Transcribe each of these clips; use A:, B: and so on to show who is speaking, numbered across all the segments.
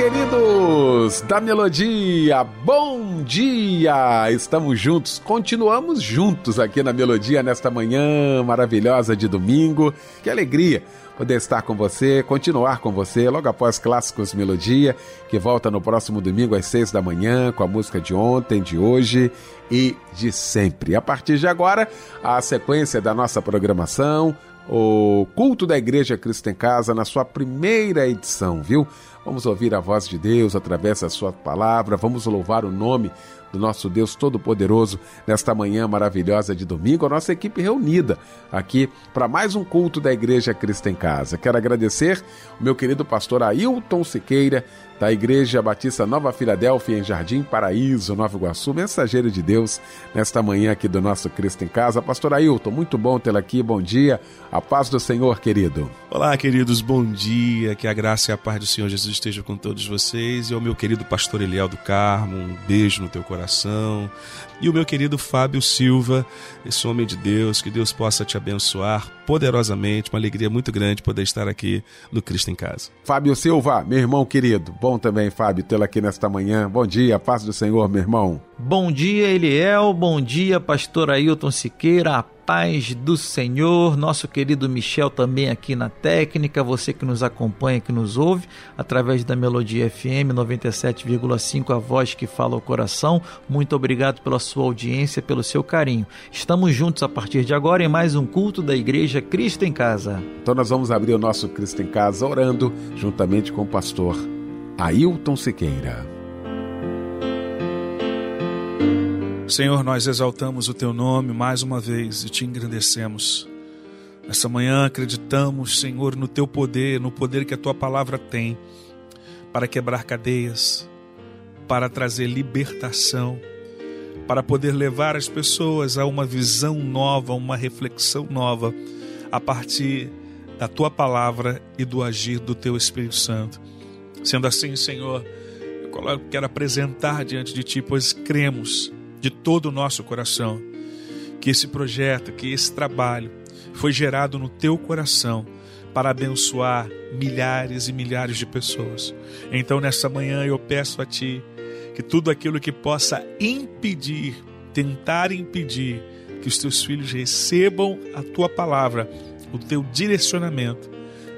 A: Queridos da Melodia, bom dia! Estamos juntos, continuamos juntos aqui na Melodia nesta manhã maravilhosa de domingo. Que alegria poder estar com você, continuar com você logo após Clássicos Melodia, que volta no próximo domingo às seis da manhã com a música de ontem, de hoje e de sempre. A partir de agora, a sequência da nossa programação, o culto da Igreja Cristo em Casa na sua primeira edição, viu? Vamos ouvir a voz de Deus através da sua palavra, vamos louvar o nome do nosso Deus Todo-Poderoso nesta manhã maravilhosa de domingo, a nossa equipe reunida aqui para mais um culto da Igreja Cristo em Casa. Quero agradecer o meu querido pastor Ailton Siqueira, da Igreja Batista Nova Filadélfia, em Jardim Paraíso, Nova Iguaçu, mensageiro de Deus, nesta manhã aqui do nosso Cristo em Casa. Pastor Ailton, muito bom tê-lo aqui, bom dia, a paz do Senhor, querido.
B: Olá, queridos, bom dia, que a graça e a paz do Senhor Jesus esteja com todos vocês e ao meu querido pastor Eliel do Carmo, um beijo no teu coração. E o meu querido Fábio Silva, esse homem de Deus, que Deus possa te abençoar poderosamente, uma alegria muito grande poder estar aqui no Cristo em Casa.
A: Fábio Silva, meu irmão querido, bom também, Fábio, tê-lo aqui nesta manhã. Bom dia, paz do Senhor, meu irmão.
C: Bom dia, Eliel, bom dia, pastor Ailton Siqueira, paz do Senhor, nosso querido Michel também aqui na técnica, você que nos acompanha, que nos ouve através da Melodia FM 97,5, a voz que fala o coração. Muito obrigado pela sua audiência, pelo seu carinho. Estamos juntos a partir de agora em mais um culto da Igreja Cristo em Casa.
A: Então nós vamos abrir o nosso Cristo em Casa orando juntamente com o pastor Ailton Siqueira.
B: Senhor, nós exaltamos o teu nome mais uma vez e te engrandecemos. Nessa manhã acreditamos, Senhor, no teu poder, no poder que a tua palavra tem para quebrar cadeias, para trazer libertação, para poder levar as pessoas a uma visão nova, uma reflexão nova a partir da tua palavra e do agir do teu Espírito Santo. Sendo assim, Senhor, eu quero apresentar diante de ti, pois cremos de todo o nosso coração que esse projeto, que esse trabalho foi gerado no teu coração para abençoar milhares e milhares de pessoas. Então, nessa manhã, eu peço a Ti que tudo aquilo que possa impedir, tentar impedir que os teus filhos recebam a Tua palavra, o teu direcionamento,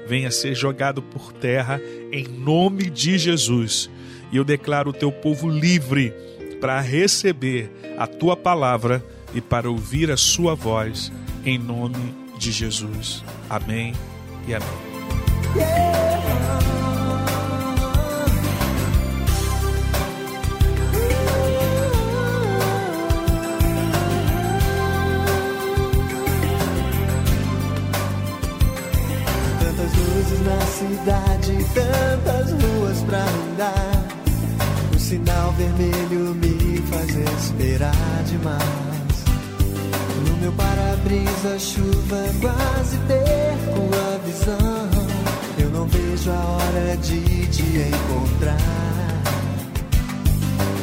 B: venha ser jogado por terra em nome de Jesus. E eu declaro o teu povo livre para receber a tua palavra e para ouvir a sua voz, em nome de Jesus. Amém e amém.
D: Tantas luzes na cidade, tantas ruas pra andar sinal vermelho me esperar demais. No meu para-brisa, chuva quase perco a visão. Eu não vejo a hora de te encontrar.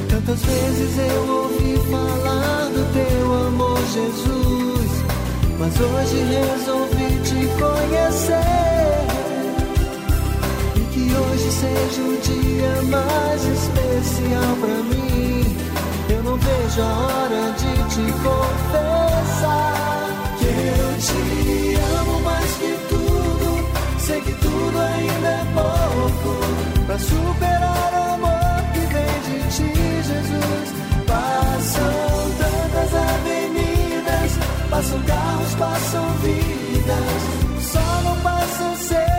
D: Tantas vezes eu ouvi falar do teu amor, Jesus. Mas hoje resolvi te conhecer que hoje seja o dia mais especial pra mim. Vejo a hora de te confessar que eu te amo mais que tudo. Sei que tudo ainda é pouco pra superar o amor que vem de ti, Jesus. Passam tantas avenidas, passam carros, passam vidas. Só não passa sede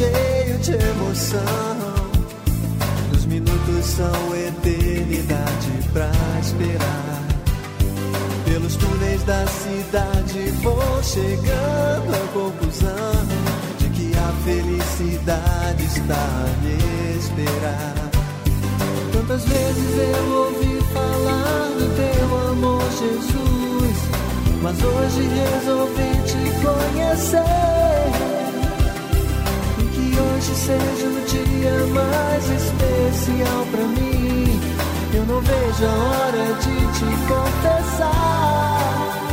D: cheio de emoção. Os minutos são eternidade pra esperar. Pelos túneis da cidade vou chegando à conclusão de que a felicidade está a me esperar. Tantas vezes eu ouvi falar do teu amor, Jesus, mas hoje resolvi te conhecer. Hoje seja o dia mais especial para mim. Eu não vejo a hora de te confessar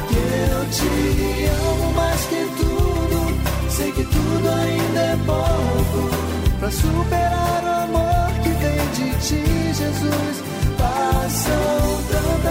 D: que eu te amo mais que tudo. Sei que tudo ainda é pouco para superar o amor que vem de ti, Jesus. Passam tantas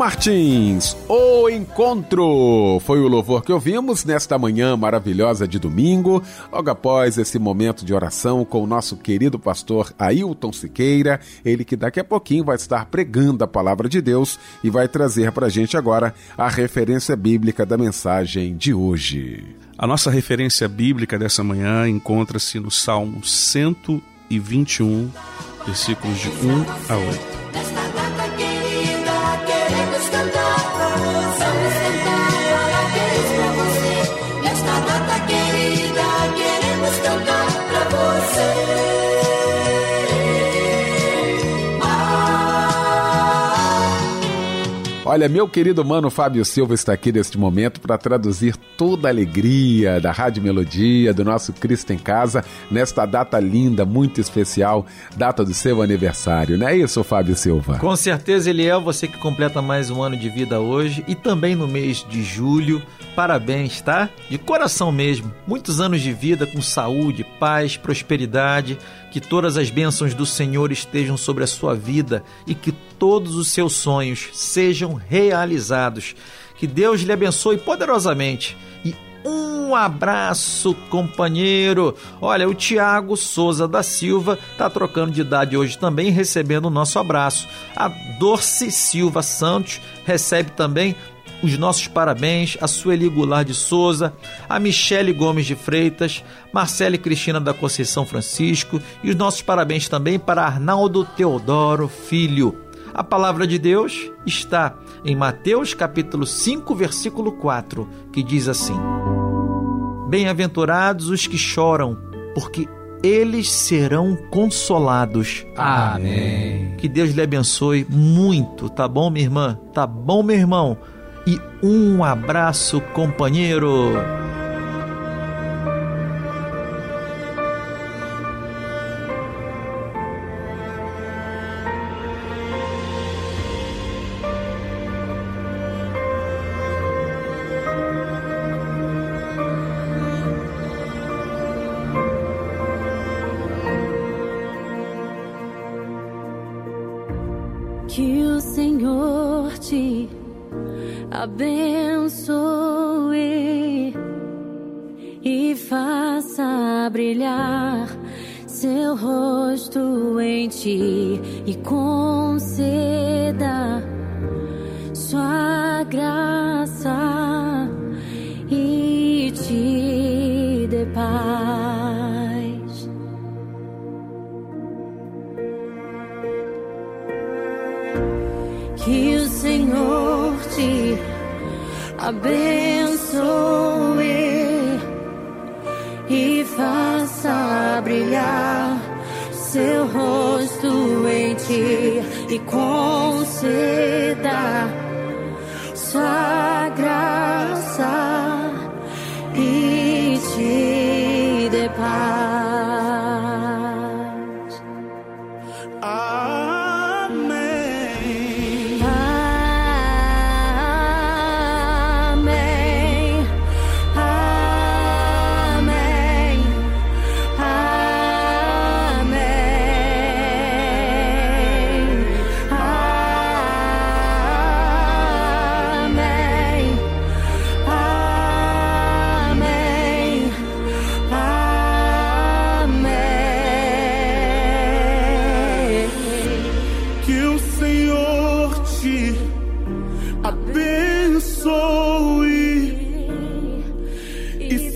A: Martins, O Encontro, foi o louvor que ouvimos nesta manhã maravilhosa de domingo, logo após esse momento de oração com o nosso querido pastor Ailton Siqueira, ele que daqui a pouquinho vai estar pregando a palavra de Deus e vai trazer para a gente agora a referência bíblica da mensagem de hoje.
B: A nossa referência bíblica dessa manhã encontra-se no Salmo 121, versículos de 1 a 8.
A: Olha, meu querido mano Fábio Silva está aqui neste momento para traduzir toda a alegria da Rádio Melodia, do nosso Cristo em Casa, nesta data linda, muito especial, data do seu aniversário. Não é isso, Fábio Silva?
C: Com certeza, Eliel, você que completa mais um ano de vida hoje e também no mês de julho. Parabéns, tá? De coração mesmo. Muitos anos de vida com saúde, paz, prosperidade. Que todas as bênçãos do Senhor estejam sobre a sua vida e que todos os seus sonhos sejam realizados. Que Deus lhe abençoe poderosamente. E um abraço, companheiro. Olha, o Tiago Souza da Silva tá trocando de idade hoje também, recebendo o nosso abraço. A Dorce Silva Santos recebe também os nossos parabéns a Sueli Goulart de Souza, a Michele Gomes de Freitas, Marcele Cristina da Conceição Francisco e os nossos parabéns também para Arnaldo Teodoro Filho. A palavra de Deus está em Mateus capítulo 5, versículo 4, que diz assim: Bem-aventurados os que choram, porque eles serão consolados.
E: Amém.
C: Que Deus lhe abençoe muito, tá bom, minha irmã? Tá bom, meu irmão? E um abraço, companheiro.
E: abençoe e faça brilhar seu rosto em ti e com sin.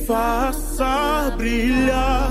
E: faça brilhar.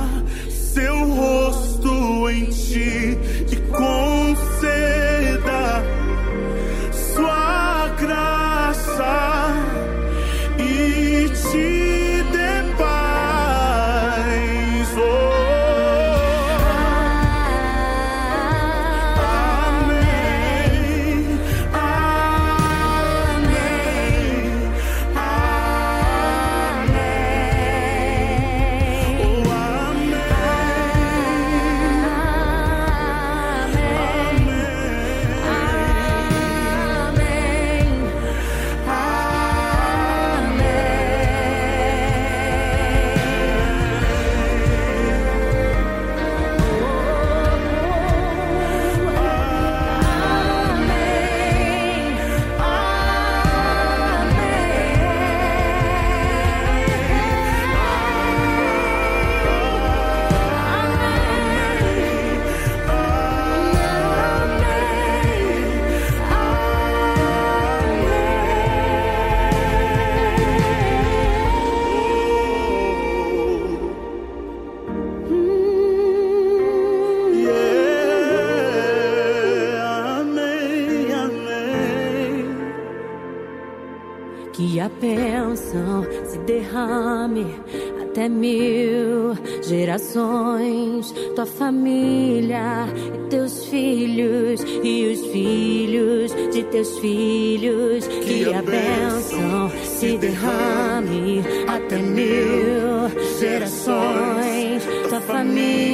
E: filhos, que, que a bênção se derrame até mil gerações, tua família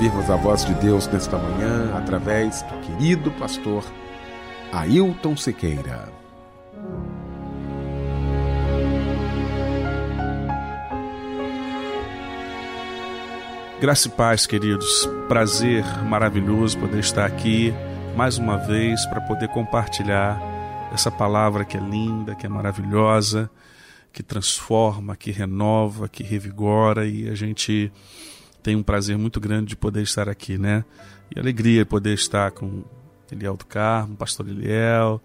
A: ouvirmos a voz de Deus nesta manhã através do querido pastor Ailton Siqueira.
B: Graça e paz, queridos. Prazer maravilhoso poder estar aqui mais uma vez para poder compartilhar essa palavra que é linda, que é maravilhosa, que transforma, que renova, que revigora e a gente tem um prazer muito grande de poder estar aqui, né? E alegria poder estar com Eliel do Carmo, pastor Eliel,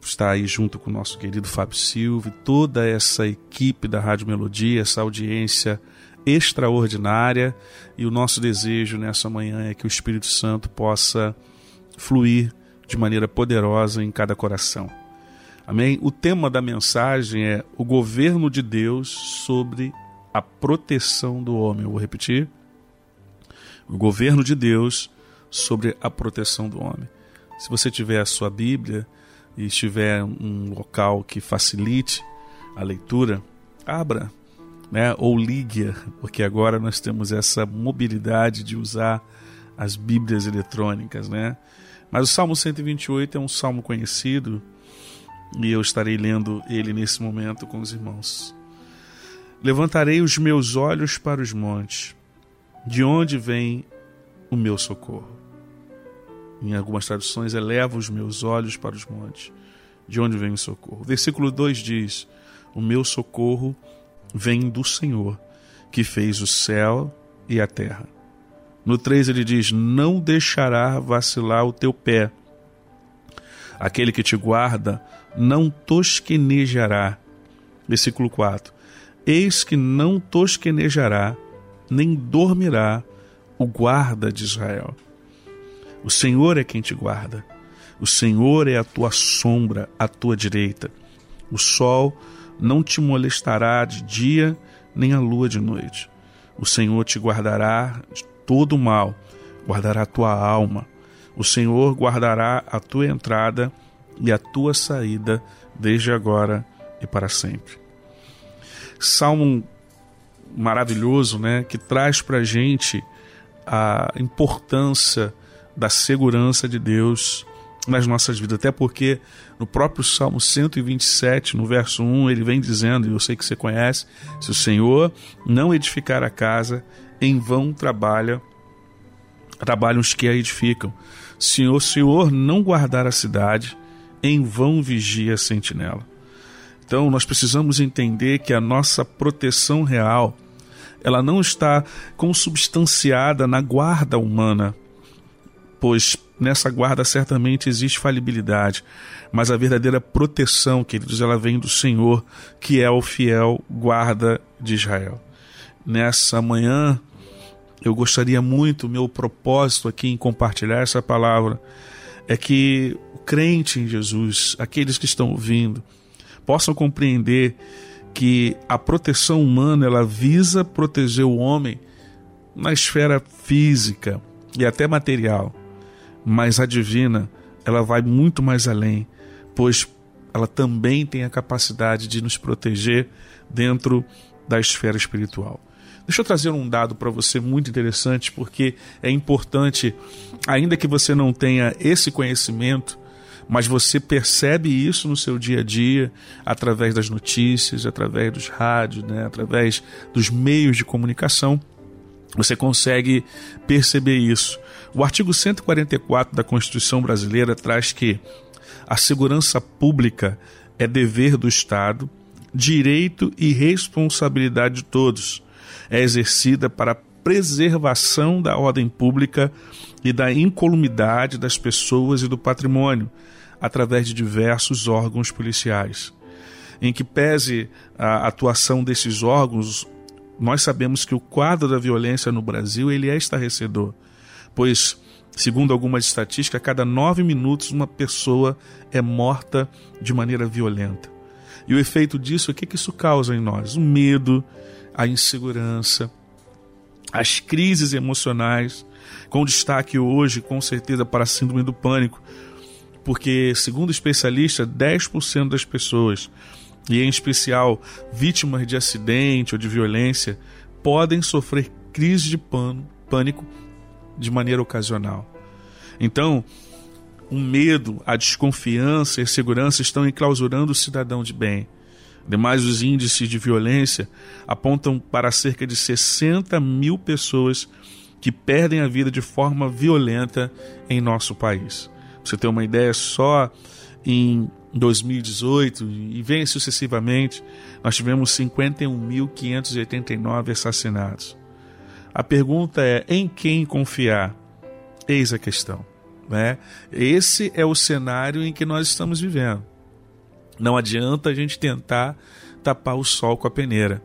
B: estar aí junto com o nosso querido Fábio Silva toda essa equipe da Rádio Melodia, essa audiência extraordinária e o nosso desejo nessa manhã é que o Espírito Santo possa fluir de maneira poderosa em cada coração. Amém? O tema da mensagem é o governo de Deus sobre a proteção do homem. Eu vou repetir. O governo de Deus sobre a proteção do homem. Se você tiver a sua Bíblia e estiver um local que facilite a leitura, abra né? ou ligue porque agora nós temos essa mobilidade de usar as Bíblias eletrônicas. Né? Mas o Salmo 128 é um salmo conhecido e eu estarei lendo ele nesse momento com os irmãos. Levantarei os meus olhos para os montes, de onde vem o meu socorro. Em algumas traduções, eleva os meus olhos para os montes, de onde vem o socorro. Versículo 2 diz: O meu socorro vem do Senhor, que fez o céu e a terra. No 3 ele diz: Não deixará vacilar o teu pé. Aquele que te guarda não tosquenejará. Versículo 4: Eis que não tosquenejará, nem dormirá o guarda de Israel. O Senhor é quem te guarda. O Senhor é a tua sombra, à tua direita. O sol não te molestará de dia, nem a lua de noite. O Senhor te guardará de todo mal, guardará a tua alma. O Senhor guardará a tua entrada e a tua saída, desde agora e para sempre. Salmo maravilhoso, né, que traz para a gente a importância da segurança de Deus nas nossas vidas, até porque no próprio Salmo 127, no verso 1, ele vem dizendo, e eu sei que você conhece: se o Senhor não edificar a casa, em vão trabalha, trabalham os que a edificam. Se o Senhor não guardar a cidade, em vão vigia a sentinela. Então nós precisamos entender que a nossa proteção real, ela não está consubstanciada na guarda humana, pois nessa guarda certamente existe falibilidade, mas a verdadeira proteção, queridos, ela vem do Senhor, que é o fiel guarda de Israel. Nessa manhã, eu gostaria muito, meu propósito aqui em compartilhar essa palavra é que o crente em Jesus, aqueles que estão ouvindo, possam compreender que a proteção humana ela visa proteger o homem na esfera física e até material mas a divina, ela vai muito mais além, pois ela também tem a capacidade de nos proteger dentro da esfera espiritual. Deixa eu trazer um dado para você muito interessante, porque é importante, ainda que você não tenha esse conhecimento, mas você percebe isso no seu dia a dia, através das notícias, através dos rádios, né, através dos meios de comunicação, você consegue perceber isso. O artigo 144 da Constituição Brasileira traz que a segurança pública é dever do Estado, direito e responsabilidade de todos. É exercida para a preservação da ordem pública e da incolumidade das pessoas e do patrimônio, através de diversos órgãos policiais. Em que pese a atuação desses órgãos, nós sabemos que o quadro da violência no Brasil ele é estarrecedor pois, segundo algumas estatísticas, a cada nove minutos uma pessoa é morta de maneira violenta. E o efeito disso, o que, que isso causa em nós? O medo, a insegurança, as crises emocionais, com destaque hoje, com certeza, para a síndrome do pânico, porque, segundo especialistas, 10% das pessoas, e em especial vítimas de acidente ou de violência, podem sofrer crise de pânico de maneira ocasional. Então, o medo, a desconfiança e a insegurança estão enclausurando o cidadão de bem. Demais, os índices de violência apontam para cerca de 60 mil pessoas que perdem a vida de forma violenta em nosso país. Você ter uma ideia, só em 2018 e vem sucessivamente, nós tivemos 51.589 assassinatos. A pergunta é: em quem confiar? Eis a questão. Né? Esse é o cenário em que nós estamos vivendo. Não adianta a gente tentar tapar o sol com a peneira.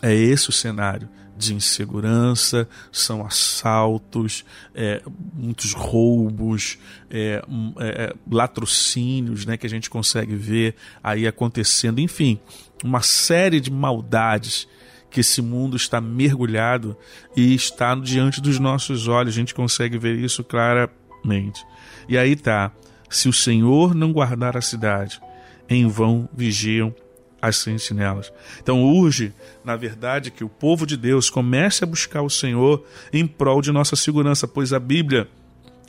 B: É esse o cenário de insegurança, são assaltos, é, muitos roubos, é, é, latrocínios né, que a gente consegue ver aí acontecendo, enfim, uma série de maldades que esse mundo está mergulhado e está diante dos nossos olhos, a gente consegue ver isso claramente. E aí tá, se o Senhor não guardar a cidade, em vão vigiam as sentinelas. Então urge, na verdade, que o povo de Deus comece a buscar o Senhor em prol de nossa segurança, pois a Bíblia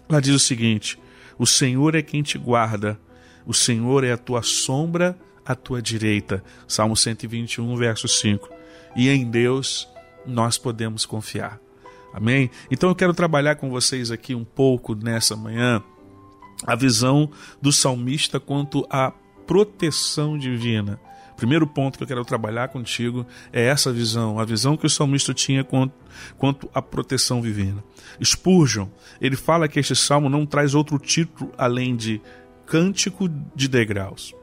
B: lá diz o seguinte: o Senhor é quem te guarda, o Senhor é a tua sombra à tua direita. Salmo 121, verso 5. E em Deus nós podemos confiar. Amém? Então eu quero trabalhar com vocês aqui um pouco nessa manhã a visão do salmista quanto à proteção divina. Primeiro ponto que eu quero trabalhar contigo é essa visão, a visão que o salmista tinha quanto, quanto à proteção divina. Spurgeon, ele fala que este salmo não traz outro título além de Cântico de Degraus.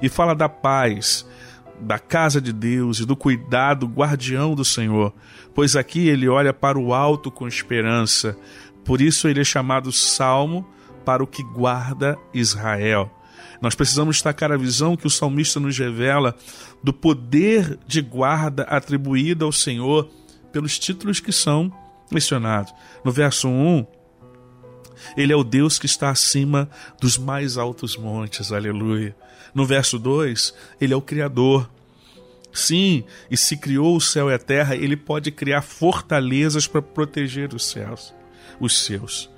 B: E fala da paz, da casa de Deus e do cuidado guardião do Senhor, pois aqui ele olha para o alto com esperança. Por isso ele é chamado Salmo para o que guarda Israel. Nós precisamos destacar a visão que o salmista nos revela do poder de guarda atribuído ao Senhor pelos títulos que são mencionados. No verso 1, ele é o Deus que está acima dos mais altos montes, aleluia. No verso 2, ele é o Criador. Sim, e se criou o céu e a terra, ele pode criar fortalezas para proteger os céus, os seus.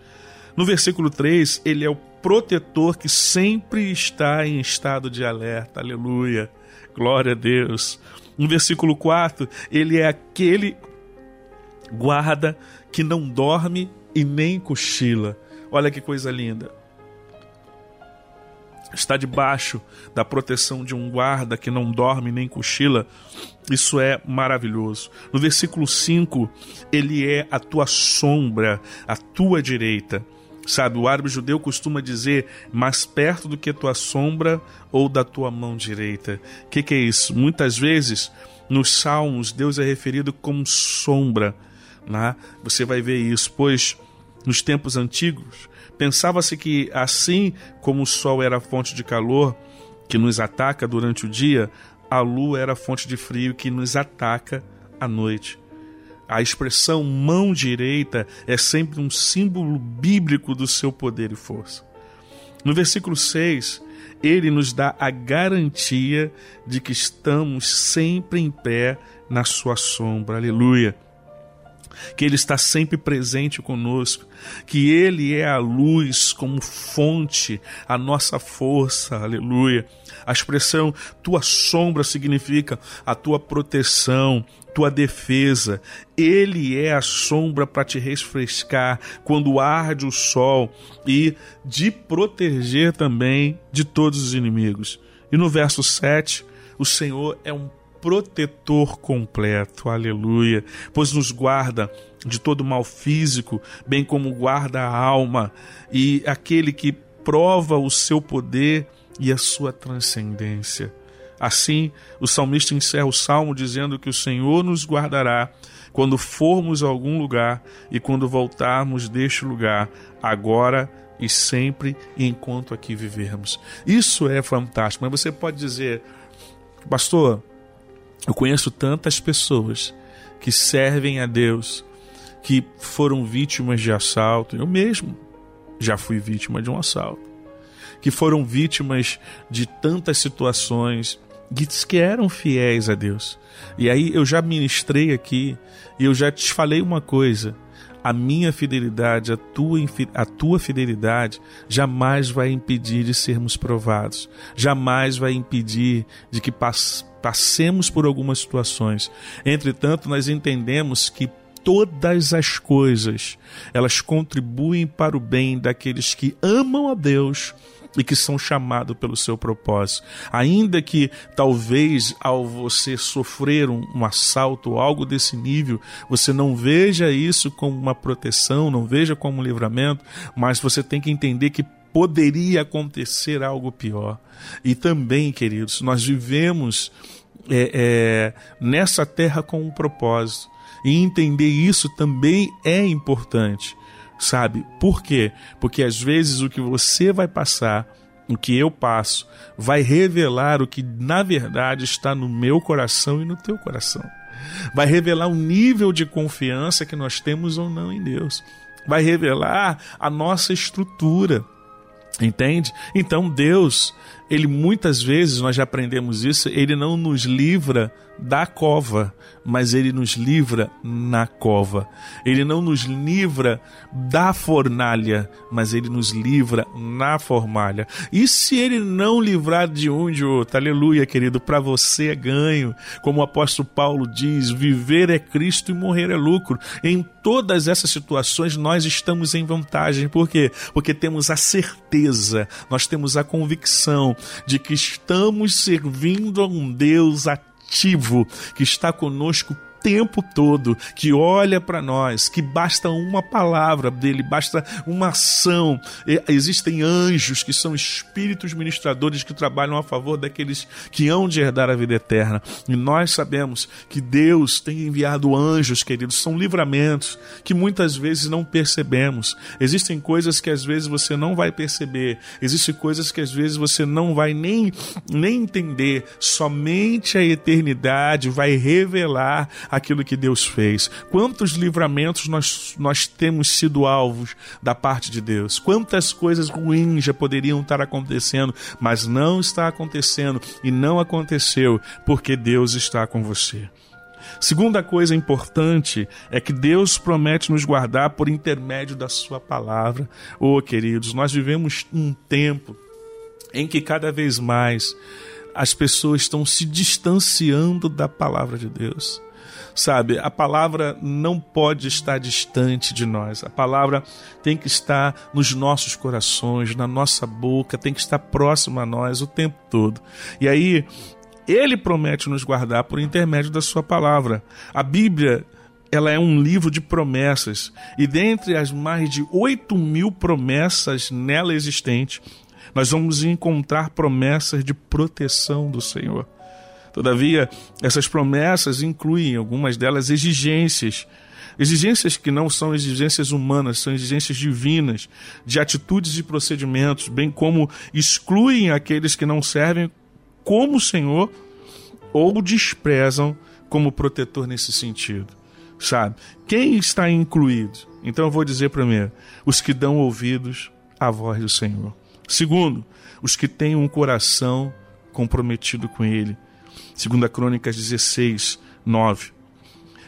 B: No versículo 3, ele é o protetor que sempre está em estado de alerta. Aleluia. Glória a Deus. No versículo 4, ele é aquele guarda que não dorme e nem cochila. Olha que coisa linda. Está debaixo da proteção de um guarda que não dorme nem cochila. Isso é maravilhoso. No versículo 5, ele é a tua sombra, a tua direita. Sabe, o árabe judeu costuma dizer mais perto do que tua sombra ou da tua mão direita. O que, que é isso? Muitas vezes nos salmos Deus é referido como sombra. Né? Você vai ver isso, pois nos tempos antigos pensava-se que assim como o sol era fonte de calor que nos ataca durante o dia, a lua era fonte de frio que nos ataca à noite. A expressão mão direita é sempre um símbolo bíblico do seu poder e força. No versículo 6, ele nos dá a garantia de que estamos sempre em pé na sua sombra. Aleluia. Que ele está sempre presente conosco, que ele é a luz como fonte, a nossa força. Aleluia. A expressão tua sombra significa a tua proteção, tua defesa. Ele é a sombra para te refrescar quando arde o sol e de proteger também de todos os inimigos. E no verso 7, o Senhor é um protetor completo, aleluia, pois nos guarda de todo mal físico, bem como guarda a alma, e aquele que prova o seu poder e a sua transcendência. Assim, o salmista encerra o salmo dizendo que o Senhor nos guardará quando formos a algum lugar e quando voltarmos deste lugar, agora e sempre, enquanto aqui vivermos. Isso é fantástico. Mas você pode dizer, pastor, eu conheço tantas pessoas que servem a Deus, que foram vítimas de assalto. Eu mesmo já fui vítima de um assalto. Que foram vítimas de tantas situações que, eram fiéis a Deus. E aí eu já ministrei aqui e eu já te falei uma coisa. A minha fidelidade, a tua, a tua fidelidade jamais vai impedir de sermos provados, jamais vai impedir de que passemos por algumas situações. Entretanto, nós entendemos que todas as coisas elas contribuem para o bem daqueles que amam a Deus e que são chamados pelo seu propósito. Ainda que talvez ao você sofrer um, um assalto ou algo desse nível, você não veja isso como uma proteção, não veja como um livramento, mas você tem que entender que poderia acontecer algo pior. E também, queridos, nós vivemos é, é, nessa terra com um propósito. E entender isso também é importante sabe? Por quê? Porque às vezes o que você vai passar, o que eu passo, vai revelar o que na verdade está no meu coração e no teu coração. Vai revelar o nível de confiança que nós temos ou não em Deus. Vai revelar a nossa estrutura. Entende? Então Deus, ele muitas vezes nós já aprendemos isso, ele não nos livra da cova, mas ele nos livra na cova. Ele não nos livra da fornalha, mas ele nos livra na formalha. E se ele não livrar de um de outro, aleluia, querido, para você é ganho. Como o apóstolo Paulo diz: viver é Cristo e morrer é lucro. Em todas essas situações nós estamos em vantagem. Por quê? Porque temos a certeza, nós temos a convicção de que estamos servindo a um Deus ativo que está conosco tempo todo, que olha para nós, que basta uma palavra dele, basta uma ação. Existem anjos que são espíritos ministradores que trabalham a favor daqueles que hão de herdar a vida eterna. E nós sabemos que Deus tem enviado anjos, queridos, são livramentos que muitas vezes não percebemos. Existem coisas que às vezes você não vai perceber, existem coisas que às vezes você não vai nem, nem entender. Somente a eternidade vai revelar aquilo que Deus fez. Quantos livramentos nós, nós temos sido alvos da parte de Deus? Quantas coisas ruins já poderiam estar acontecendo, mas não está acontecendo e não aconteceu porque Deus está com você. Segunda coisa importante é que Deus promete nos guardar por intermédio da Sua palavra. Oh, queridos, nós vivemos um tempo em que cada vez mais as pessoas estão se distanciando da palavra de Deus. Sabe, a palavra não pode estar distante de nós. A palavra tem que estar nos nossos corações, na nossa boca, tem que estar próxima a nós o tempo todo. E aí, ele promete nos guardar por intermédio da sua palavra. A Bíblia ela é um livro de promessas, e dentre as mais de 8 mil promessas nela existentes, nós vamos encontrar promessas de proteção do Senhor. Todavia, essas promessas incluem, algumas delas, exigências. Exigências que não são exigências humanas, são exigências divinas, de atitudes e procedimentos, bem como excluem aqueles que não servem como Senhor ou desprezam como protetor nesse sentido. Sabe? Quem está incluído? Então eu vou dizer primeiro: os que dão ouvidos à voz do Senhor. Segundo, os que têm um coração comprometido com Ele. Segunda Crônicas 16, 9.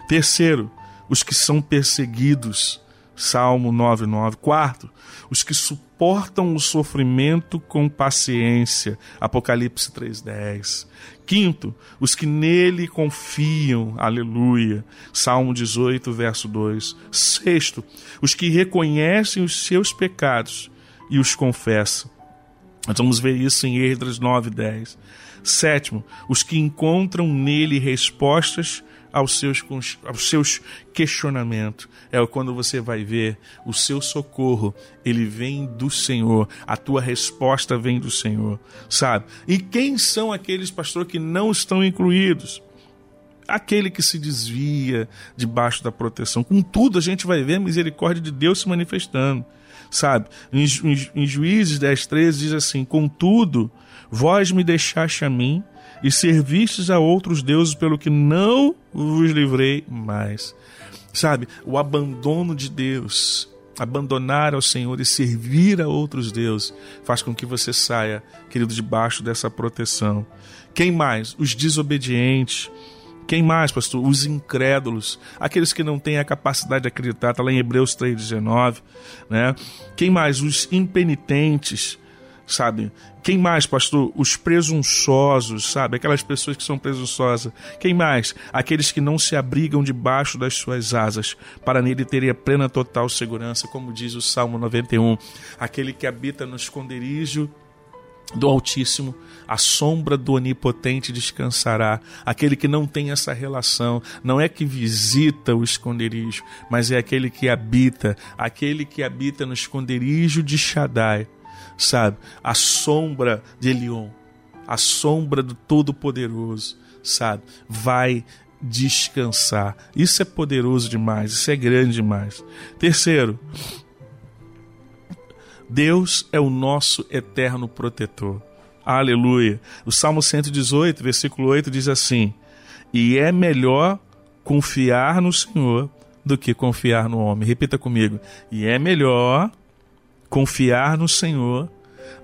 B: Terceiro, os que são perseguidos. Salmo 9, 9. Quarto, os que suportam o sofrimento com paciência. Apocalipse 3, 10. Quinto, os que nele confiam. Aleluia. Salmo 18, verso 2. Sexto, os que reconhecem os seus pecados e os confessam. Nós vamos ver isso em Esdras 9, 10. Sétimo, os que encontram nele respostas aos seus, aos seus questionamentos. É quando você vai ver o seu socorro, ele vem do Senhor, a tua resposta vem do Senhor, sabe? E quem são aqueles, pastor, que não estão incluídos? Aquele que se desvia debaixo da proteção. Contudo, a gente vai ver a misericórdia de Deus se manifestando, sabe? Em, em, em Juízes 10, 13 diz assim: Contudo, Vós me deixaste a mim e servistes a outros deuses pelo que não vos livrei mais. Sabe, o abandono de Deus, abandonar ao Senhor e servir a outros deuses, faz com que você saia, querido, debaixo dessa proteção. Quem mais? Os desobedientes. Quem mais, pastor? Os incrédulos, aqueles que não têm a capacidade de acreditar, está lá em Hebreus 3,19. Né? Quem mais? Os impenitentes, sabe? Quem mais, pastor? Os presunçosos, sabe? Aquelas pessoas que são presunçosas. Quem mais? Aqueles que não se abrigam debaixo das suas asas, para nele terem a plena total segurança, como diz o Salmo 91. Aquele que habita no esconderijo do Altíssimo, a sombra do Onipotente descansará. Aquele que não tem essa relação, não é que visita o esconderijo, mas é aquele que habita, aquele que habita no esconderijo de Shaddai, sabe? A sombra de Elion, a sombra do Todo-Poderoso, sabe? Vai descansar. Isso é poderoso demais, isso é grande demais. Terceiro, Deus é o nosso eterno protetor. Aleluia. O Salmo 118, versículo 8 diz assim: E é melhor confiar no Senhor do que confiar no homem. Repita comigo. E é melhor confiar no Senhor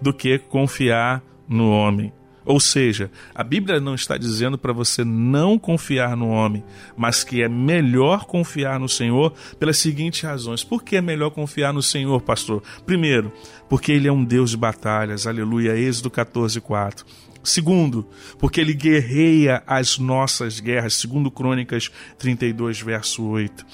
B: do que confiar no homem. Ou seja, a Bíblia não está dizendo para você não confiar no homem, mas que é melhor confiar no Senhor pelas seguintes razões. Por que é melhor confiar no Senhor, pastor? Primeiro, porque Ele é um Deus de batalhas, aleluia, Êxodo 14, 4. Segundo, porque ele guerreia as nossas guerras, segundo Crônicas 32, verso 8.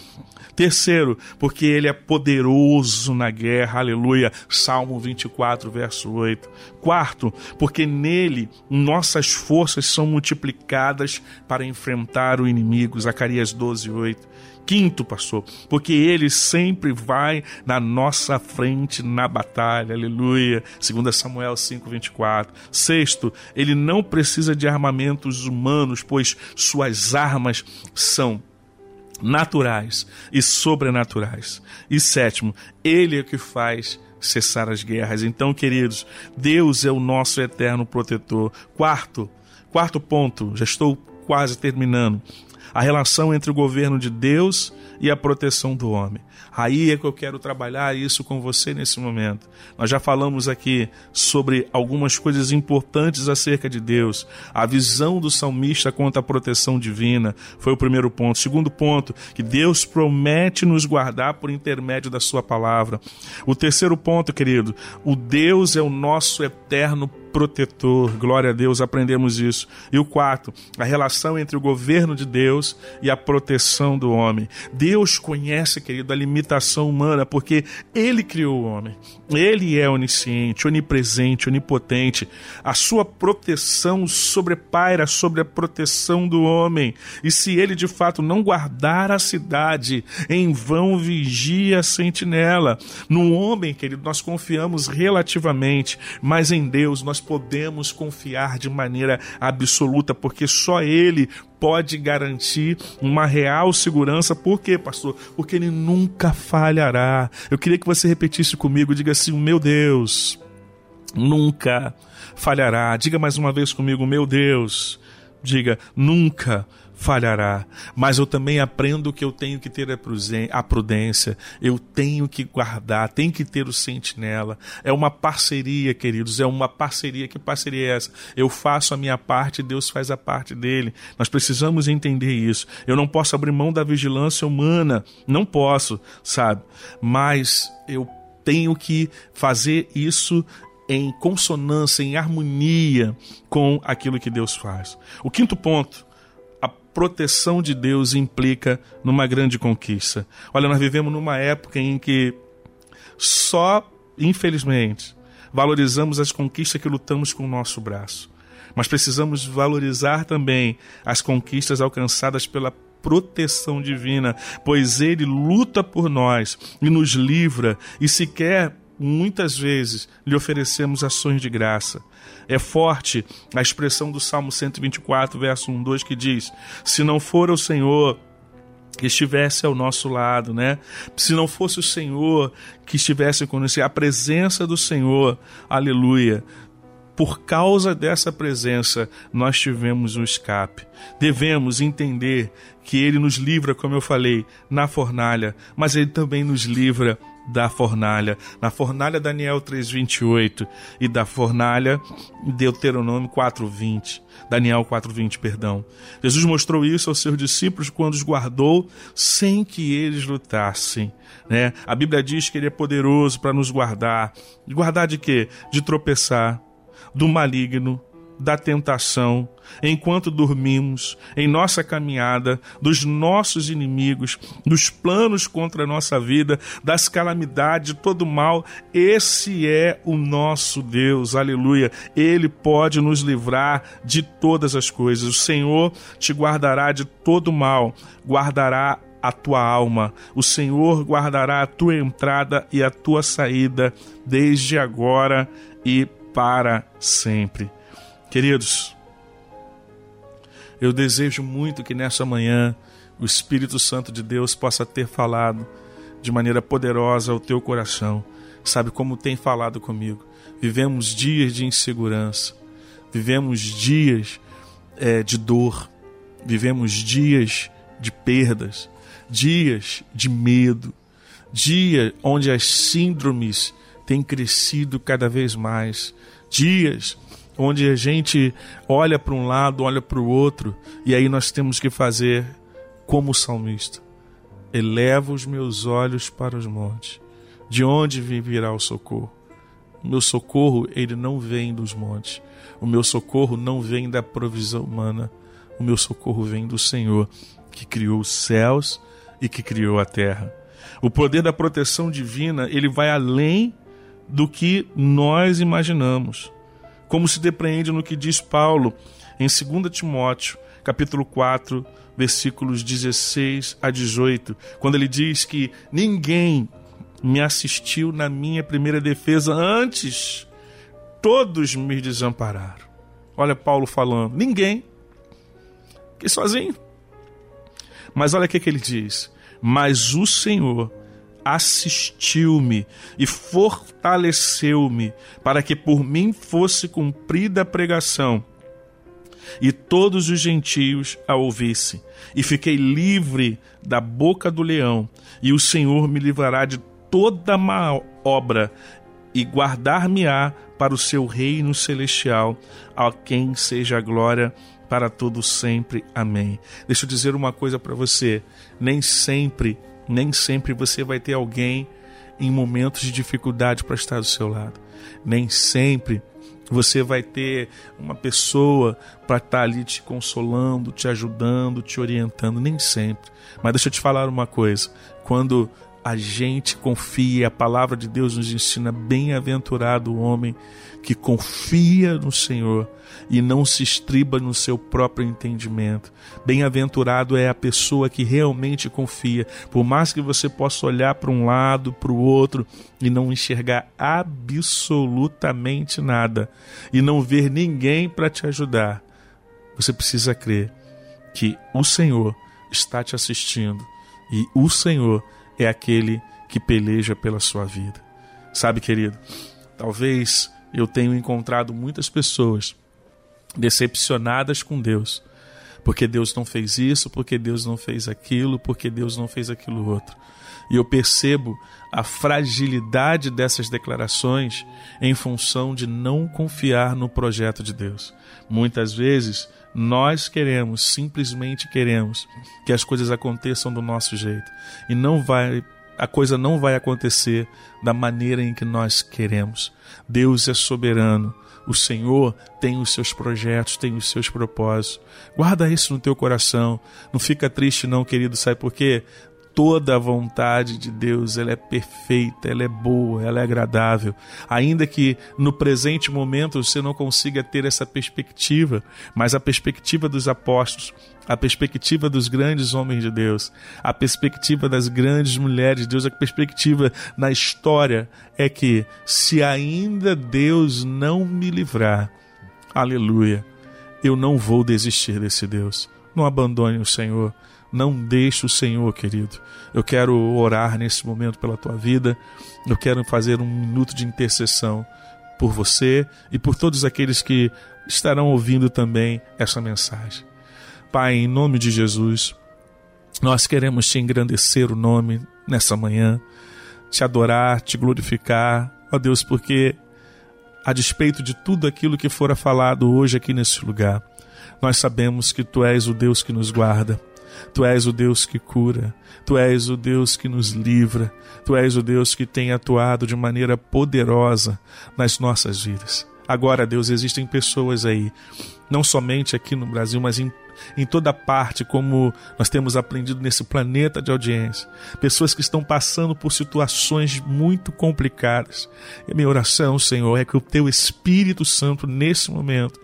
B: Terceiro, porque ele é poderoso na guerra, aleluia, Salmo 24, verso 8. Quarto, porque nele nossas forças são multiplicadas para enfrentar o inimigo, Zacarias 12, 8. Quinto, pastor, porque ele sempre vai na nossa frente na batalha, aleluia. 2 Samuel 5:24. Sexto, ele não precisa de armamentos humanos, pois suas armas são naturais e sobrenaturais. E sétimo, ele é o que faz cessar as guerras. Então, queridos, Deus é o nosso eterno protetor. Quarto, quarto ponto, já estou quase terminando a relação entre o governo de Deus e a proteção do homem. Aí é que eu quero trabalhar isso com você nesse momento. Nós já falamos aqui sobre algumas coisas importantes acerca de Deus. A visão do salmista quanto à proteção divina foi o primeiro ponto. Segundo ponto, que Deus promete nos guardar por intermédio da sua palavra. O terceiro ponto, querido, o Deus é o nosso eterno protetor. Glória a Deus, aprendemos isso. E o quarto, a relação entre o governo de Deus e a proteção do homem. Deus conhece, querido, a limitação humana, porque Ele criou o homem. Ele é onisciente, onipresente, onipotente. A sua proteção sobrepaira sobre a proteção do homem. E se ele de fato não guardar a cidade, em vão vigia a sentinela. No homem, querido, nós confiamos relativamente, mas em Deus nós podemos confiar de maneira absoluta, porque só Ele pode garantir uma real segurança. Por quê, pastor? Porque Ele nunca falhará. Eu queria que você repetisse comigo, diga assim: meu Deus nunca falhará. Diga mais uma vez comigo, meu Deus. Diga, nunca falhará. Mas eu também aprendo que eu tenho que ter a prudência, eu tenho que guardar, tenho que ter o sentinela. É uma parceria, queridos, é uma parceria. Que parceria é essa? Eu faço a minha parte, Deus faz a parte dele. Nós precisamos entender isso. Eu não posso abrir mão da vigilância humana, não posso, sabe? Mas eu tenho que fazer isso em consonância, em harmonia com aquilo que Deus faz. O quinto ponto proteção de Deus implica numa grande conquista. Olha, nós vivemos numa época em que só, infelizmente, valorizamos as conquistas que lutamos com o nosso braço. Mas precisamos valorizar também as conquistas alcançadas pela proteção divina, pois Ele luta por nós e nos livra, e sequer muitas vezes lhe oferecemos ações de graça. É forte a expressão do Salmo 124, verso 1, 2, que diz: Se não for o Senhor que estivesse ao nosso lado, né? Se não fosse o Senhor que estivesse conosco, a presença do Senhor, aleluia. Por causa dessa presença, nós tivemos um escape. Devemos entender que Ele nos livra, como eu falei, na fornalha, mas Ele também nos livra da fornalha. Na fornalha Daniel 3:28 e da fornalha Deuteronômio 4:20. Daniel 4:20, perdão. Jesus mostrou isso aos seus discípulos quando os guardou sem que eles lutassem, né? A Bíblia diz que ele é poderoso para nos guardar. Guardar de quê? De tropeçar, do maligno, da tentação, enquanto dormimos, em nossa caminhada, dos nossos inimigos, dos planos contra a nossa vida, das calamidades, de todo mal. Esse é o nosso Deus, aleluia. Ele pode nos livrar de todas as coisas. O Senhor te guardará de todo mal, guardará a tua alma. O Senhor guardará a tua entrada e a tua saída, desde agora e para sempre. Queridos, eu desejo muito que nessa manhã o Espírito Santo de Deus possa ter falado de maneira poderosa ao teu coração. Sabe como tem falado comigo? Vivemos dias de insegurança, vivemos dias é, de dor, vivemos dias de perdas, dias de medo, dias onde as síndromes têm crescido cada vez mais, dias onde a gente olha para um lado, olha para o outro, e aí nós temos que fazer como o salmista: eleva os meus olhos para os montes, de onde virá o socorro? O meu socorro, ele não vem dos montes. O meu socorro não vem da provisão humana. O meu socorro vem do Senhor, que criou os céus e que criou a terra. O poder da proteção divina, ele vai além do que nós imaginamos como se depreende no que diz Paulo em 2 Timóteo, capítulo 4, versículos 16 a 18, quando ele diz que ninguém me assistiu na minha primeira defesa antes, todos me desampararam. Olha Paulo falando, ninguém, que sozinho. Mas olha o que, que ele diz: Mas o Senhor assistiu-me e fortaleceu-me para que por mim fosse cumprida a pregação e todos os gentios a ouvissem. E fiquei livre da boca do leão, e o Senhor me livrará de toda má obra e guardar-me-á para o seu reino celestial, a quem seja a glória para todo sempre. Amém. Deixa eu dizer uma coisa para você, nem sempre nem sempre você vai ter alguém em momentos de dificuldade para estar do seu lado. Nem sempre você vai ter uma pessoa para estar ali te consolando, te ajudando, te orientando. Nem sempre. Mas deixa eu te falar uma coisa: quando a gente confia, a palavra de Deus nos ensina: bem-aventurado o homem que confia no Senhor e não se estriba no seu próprio entendimento. Bem-aventurado é a pessoa que realmente confia, por mais que você possa olhar para um lado, para o outro e não enxergar absolutamente nada e não ver ninguém para te ajudar. Você precisa crer que o Senhor está te assistindo e o Senhor é aquele que peleja pela sua vida. Sabe, querido, talvez eu tenha encontrado muitas pessoas decepcionadas com Deus, porque Deus não fez isso, porque Deus não fez aquilo, porque Deus não fez aquilo outro. E eu percebo a fragilidade dessas declarações em função de não confiar no projeto de Deus. Muitas vezes nós queremos, simplesmente queremos que as coisas aconteçam do nosso jeito e não vai a coisa não vai acontecer da maneira em que nós queremos. Deus é soberano. O Senhor tem os seus projetos, tem os seus propósitos. Guarda isso no teu coração. Não fica triste não, querido, sabe por quê? Toda a vontade de Deus, ela é perfeita, ela é boa, ela é agradável. Ainda que no presente momento você não consiga ter essa perspectiva, mas a perspectiva dos apóstolos, a perspectiva dos grandes homens de Deus, a perspectiva das grandes mulheres de Deus, a perspectiva na história é que se ainda Deus não me livrar, aleluia, eu não vou desistir desse Deus. Não abandone o Senhor. Não deixe o Senhor, querido. Eu quero orar nesse momento pela tua vida. Eu quero fazer um minuto de intercessão por você e por todos aqueles que estarão ouvindo também essa mensagem. Pai, em nome de Jesus, nós queremos te engrandecer o nome nessa manhã. te adorar, te glorificar, ó Deus, porque a despeito de tudo aquilo que fora falado hoje aqui nesse lugar, nós sabemos que tu és o Deus que nos guarda. Tu és o Deus que cura, Tu és o Deus que nos livra, Tu és o Deus que tem atuado de maneira poderosa nas nossas vidas. Agora, Deus, existem pessoas aí, não somente aqui no Brasil, mas em, em toda parte, como nós temos aprendido nesse planeta de audiência. Pessoas que estão passando por situações muito complicadas. E minha oração, Senhor, é que o Teu Espírito Santo, nesse momento,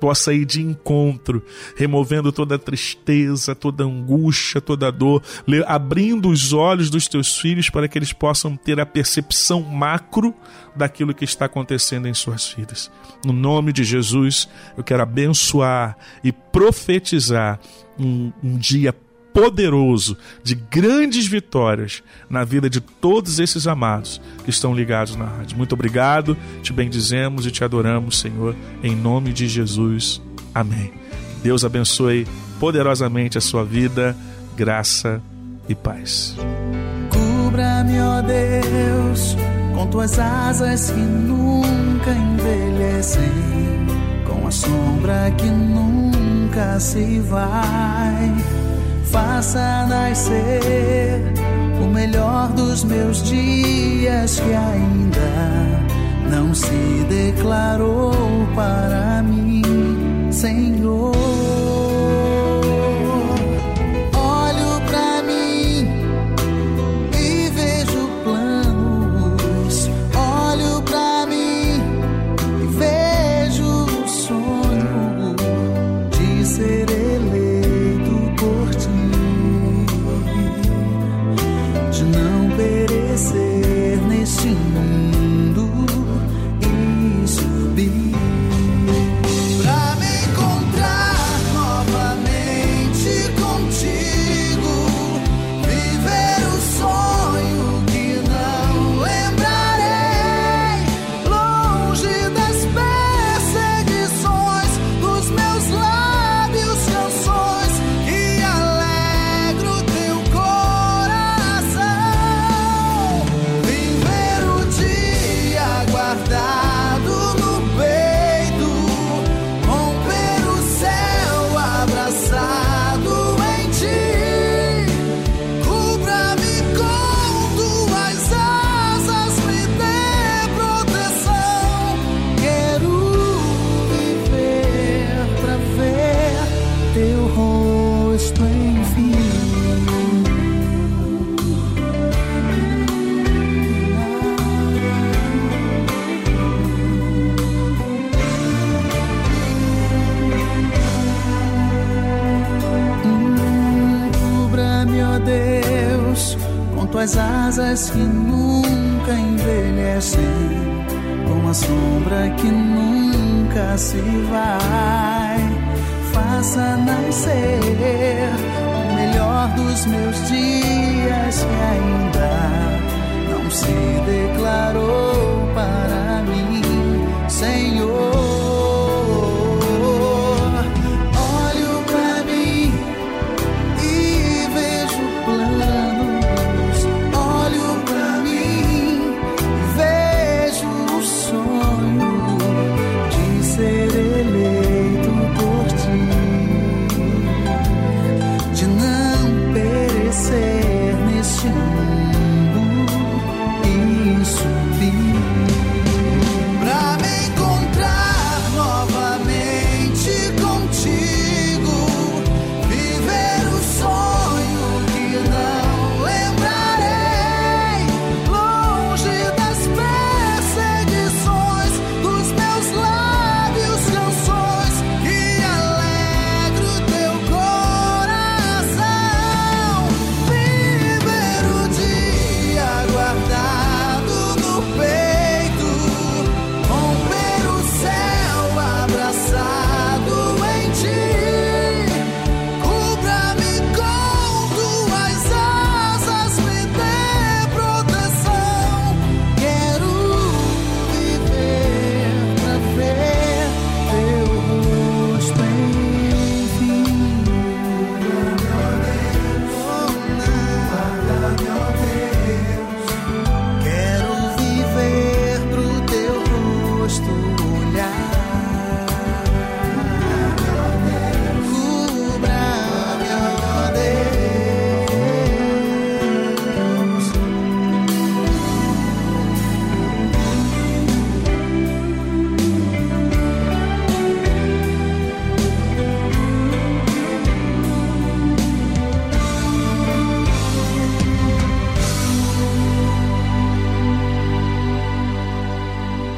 B: possa ir de encontro, removendo toda tristeza, toda angústia, toda dor, abrindo os olhos dos teus filhos para que eles possam ter a percepção macro daquilo que está acontecendo em suas vidas. No nome de Jesus, eu quero abençoar e profetizar um, um dia poderoso de grandes vitórias na vida de todos esses amados que estão ligados na rádio. Muito obrigado, te bendizemos e te adoramos, Senhor, em nome de Jesus. Amém. Deus abençoe poderosamente a sua vida, graça e paz.
D: Cubra-me, ó Deus, com tuas asas que nunca envelhecem, com a sombra que nunca se vai faça nascer o melhor dos meus dias que ainda não se declarou para mim, Senhor. Mim,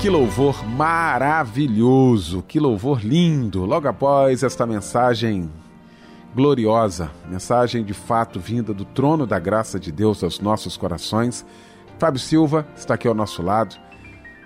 D: Que
A: louvor maravilhoso, que louvor lindo. Logo após esta mensagem gloriosa, mensagem de fato vinda do trono da graça de Deus aos nossos corações, Fábio Silva está aqui ao nosso lado,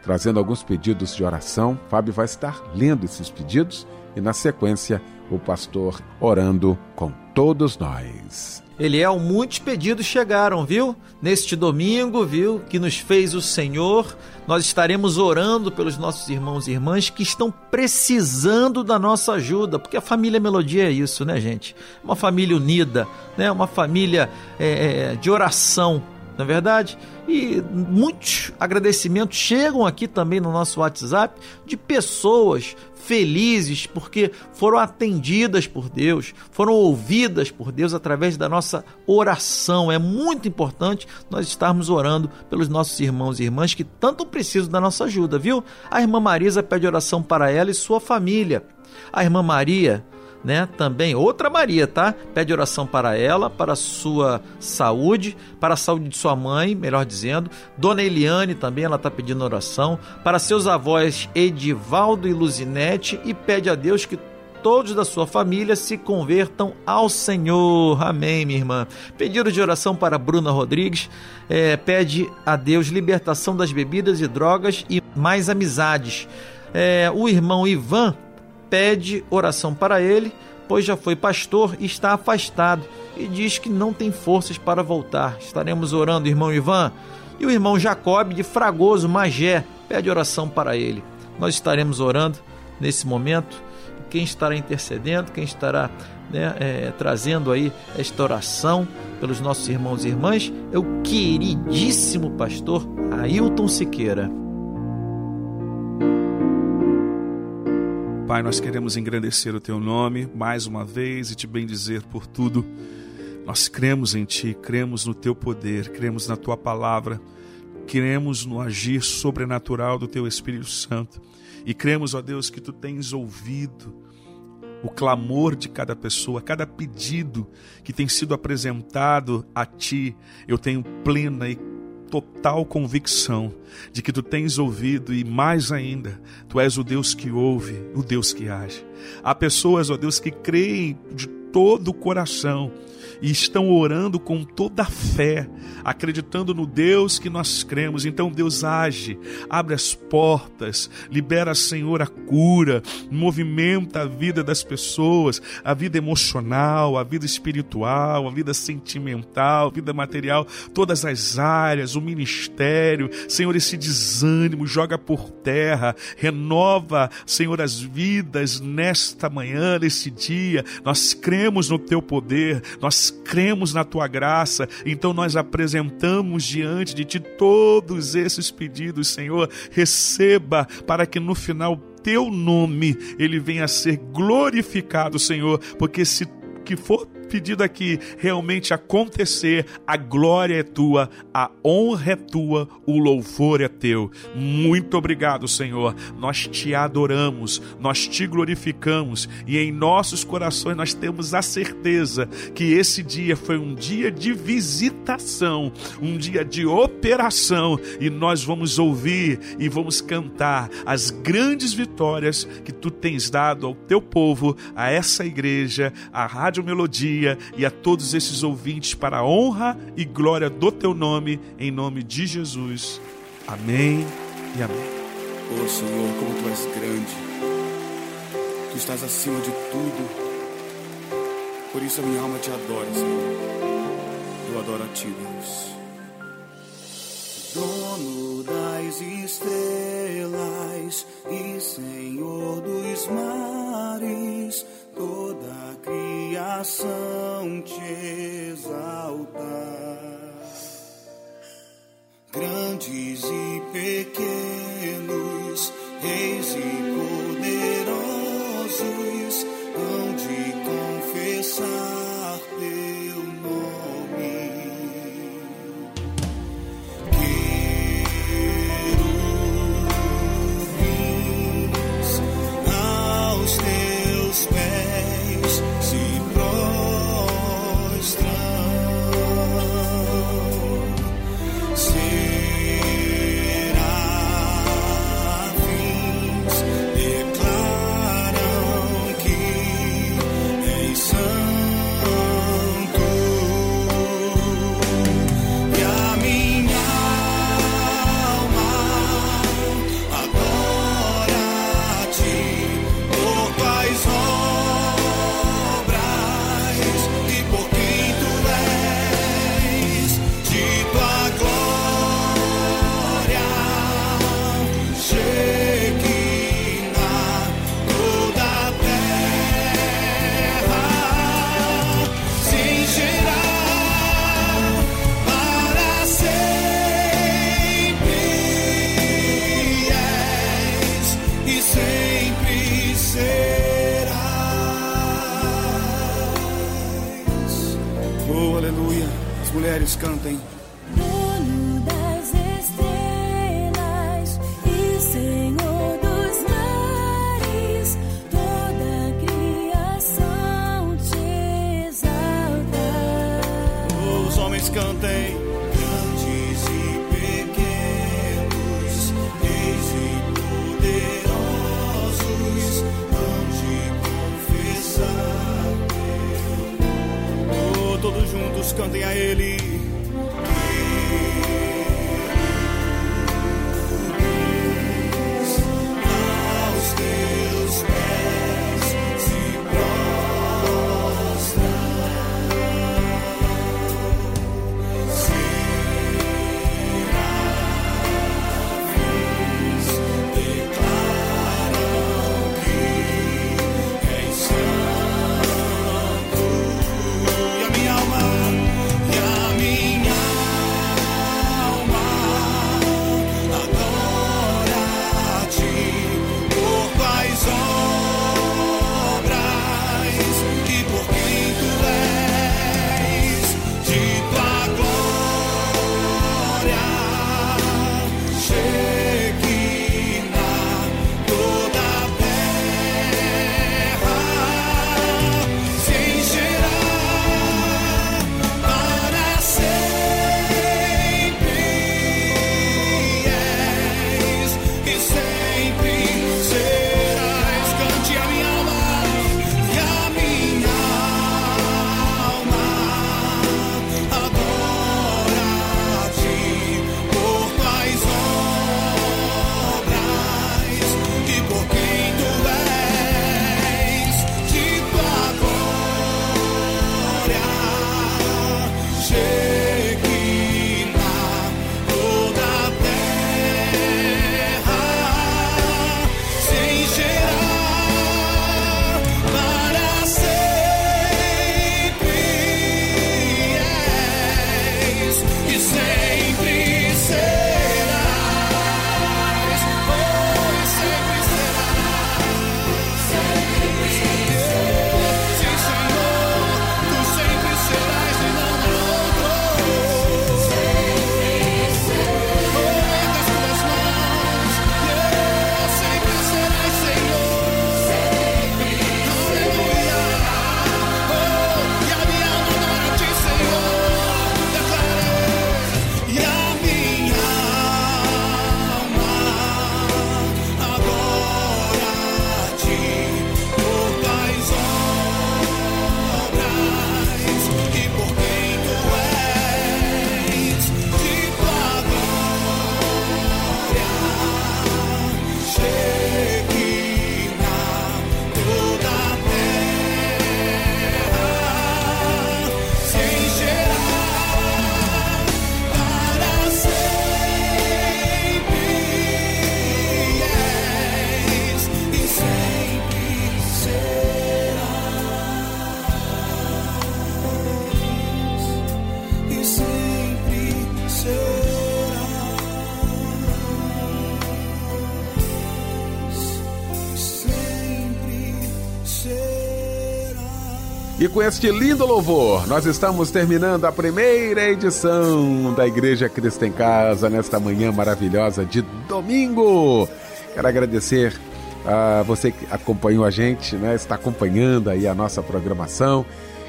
A: trazendo alguns pedidos de oração. Fábio vai estar lendo esses pedidos e, na sequência, o pastor orando com todos nós.
C: Eliel, muitos pedidos chegaram, viu? Neste domingo, viu? Que nos fez o Senhor. Nós estaremos orando pelos nossos irmãos e irmãs que estão precisando da nossa ajuda, porque a família Melodia é isso, né, gente? Uma família unida, né? Uma família é, de oração, não é verdade? E muitos agradecimentos chegam aqui também no nosso WhatsApp de pessoas felizes porque foram atendidas por Deus, foram ouvidas por Deus através da nossa oração. É muito importante nós estarmos orando pelos nossos irmãos e irmãs que tanto precisam da nossa ajuda, viu? A irmã Marisa pede oração para ela e sua família. A irmã Maria né? Também outra Maria, tá? Pede oração para ela, para a sua saúde, para a saúde de sua mãe, melhor dizendo. Dona Eliane também, ela está pedindo oração para seus avós Edivaldo e Luzinete e pede a Deus que todos da sua família se convertam ao Senhor. Amém, minha irmã. Pedido de oração para Bruna Rodrigues. É, pede a Deus libertação das bebidas e drogas e mais amizades. É, o irmão Ivan pede oração para ele, pois já foi pastor e está afastado e diz que não tem forças para voltar. Estaremos orando, irmão Ivan. E o irmão Jacob de Fragoso Magé pede oração para ele. Nós estaremos orando nesse momento. Quem estará intercedendo, quem estará né, é, trazendo aí esta oração pelos nossos irmãos e irmãs é o queridíssimo pastor Ailton Siqueira.
B: Pai, nós queremos engrandecer o teu nome mais uma vez e te bendizer por tudo. Nós cremos em ti, cremos no teu poder, cremos na tua palavra, cremos no agir sobrenatural do teu Espírito Santo e cremos, ó Deus, que tu tens ouvido o clamor de cada pessoa, cada pedido que tem sido apresentado a ti. Eu tenho plena e total convicção de que tu tens ouvido e mais ainda, tu és o Deus que ouve, o Deus que age. Há pessoas, ó Deus, que creem de todo o coração e estão orando com toda a fé, acreditando no Deus que nós cremos. Então Deus age, abre as portas, libera, Senhor, a cura, movimenta a vida das pessoas, a vida emocional, a vida espiritual, a vida sentimental, a vida material, todas as áreas, o ministério. Senhor, esse desânimo joga por terra, renova, Senhor, as vidas nesta manhã, nesse dia. Nós cremos no teu poder, nós cremos na tua graça, então nós apresentamos diante de ti todos esses pedidos, Senhor. Receba para que no final teu nome ele venha a ser glorificado, Senhor, porque se que for pedido aqui realmente acontecer, a glória é tua, a honra é tua, o louvor é teu. Muito obrigado, Senhor. Nós te adoramos, nós te glorificamos e em nossos corações nós temos a certeza que esse dia foi um dia de visitação, um dia de operação e nós vamos ouvir e vamos cantar as grandes vitórias que tu tens dado ao teu povo, a essa igreja, a Rádio Melodia e a todos esses ouvintes para a honra e glória do teu nome, em nome de Jesus. Amém e amém.
F: Oh Senhor, como tu és grande, tu estás acima de tudo. Por isso a minha alma te adora, Senhor. Eu adoro a ti, Deus. Dono das estrelas e Senhor dos mares, toda a criação te exalta. Grandes e pequenos, reis e poderosos, mulheres cantem.
G: Dono das estrelas e Senhor dos mares, toda a criação te exalta.
F: Oh, os homens cantem. Grandes e pequenos,
A: com este lindo louvor, nós estamos terminando a primeira edição da Igreja Cristo em Casa nesta manhã maravilhosa de domingo. Quero agradecer a você que acompanhou a gente, né? Está acompanhando aí a nossa programação.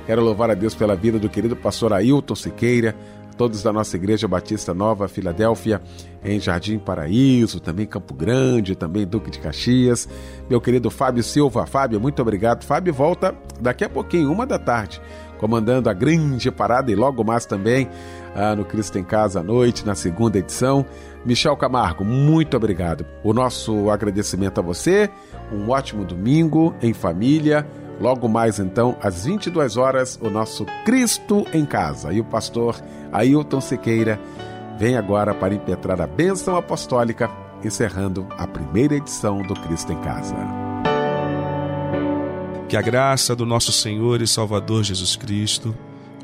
A: Quero louvar a Deus pela vida do querido pastor Ailton Siqueira, todos da nossa Igreja Batista Nova Filadélfia, em Jardim Paraíso, também Campo Grande, também Duque de Caxias. Meu querido Fábio Silva. Fábio, muito obrigado. Fábio volta daqui a pouquinho, uma da tarde, comandando a grande parada e logo mais também ah, no Cristo em Casa à noite, na segunda edição. Michel Camargo, muito obrigado. O nosso agradecimento a você. Um ótimo domingo em família. Logo mais então, às 22 horas, o nosso Cristo em Casa. E o pastor Ailton Sequeira vem agora para impetrar a bênção apostólica, encerrando a primeira edição do Cristo em Casa.
B: Que a graça do nosso Senhor e Salvador Jesus Cristo,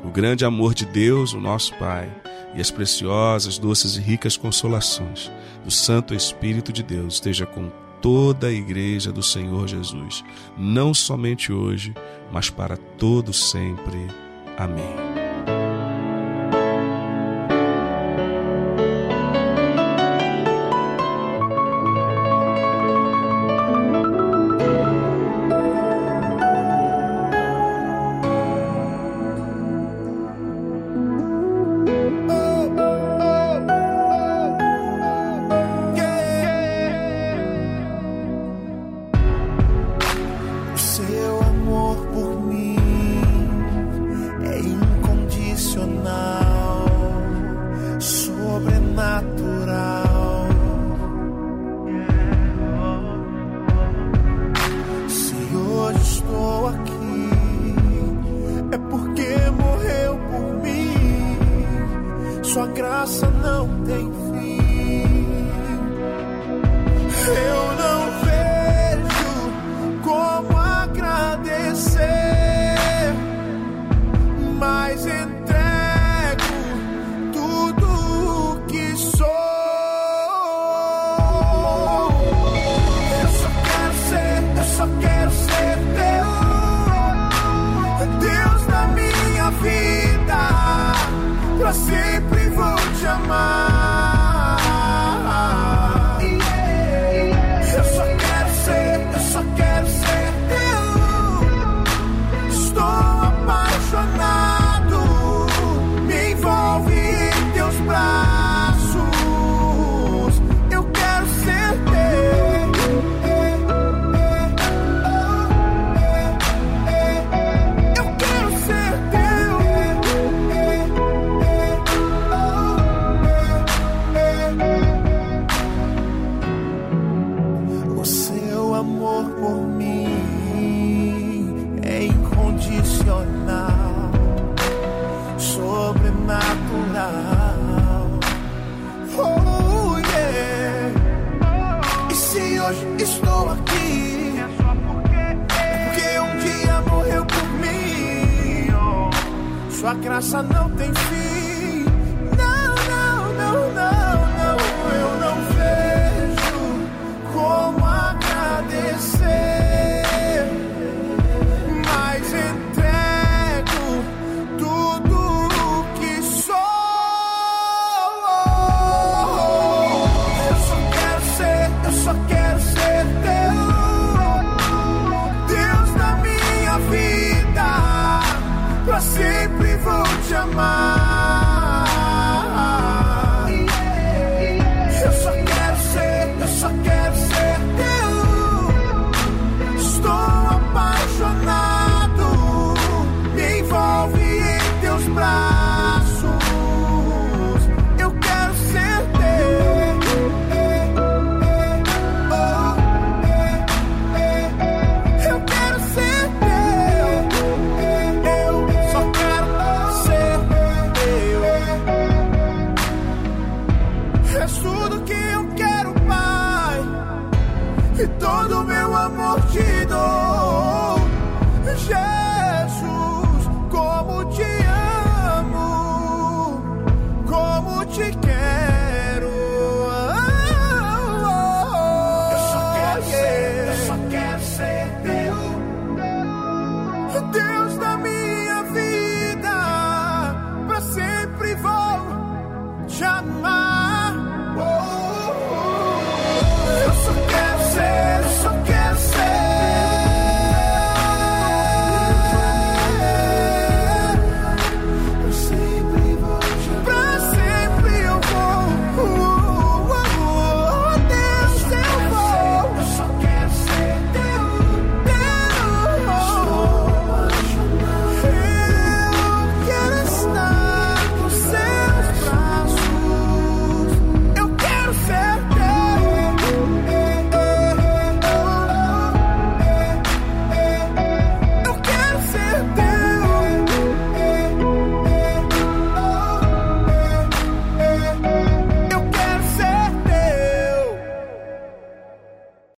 B: o grande amor de Deus, o nosso Pai, e as preciosas, doces e ricas consolações do Santo Espírito de Deus esteja com toda a igreja do Senhor Jesus, não somente hoje, mas para todo sempre. Amém.
H: Sua graça não tem fim. Sua Deus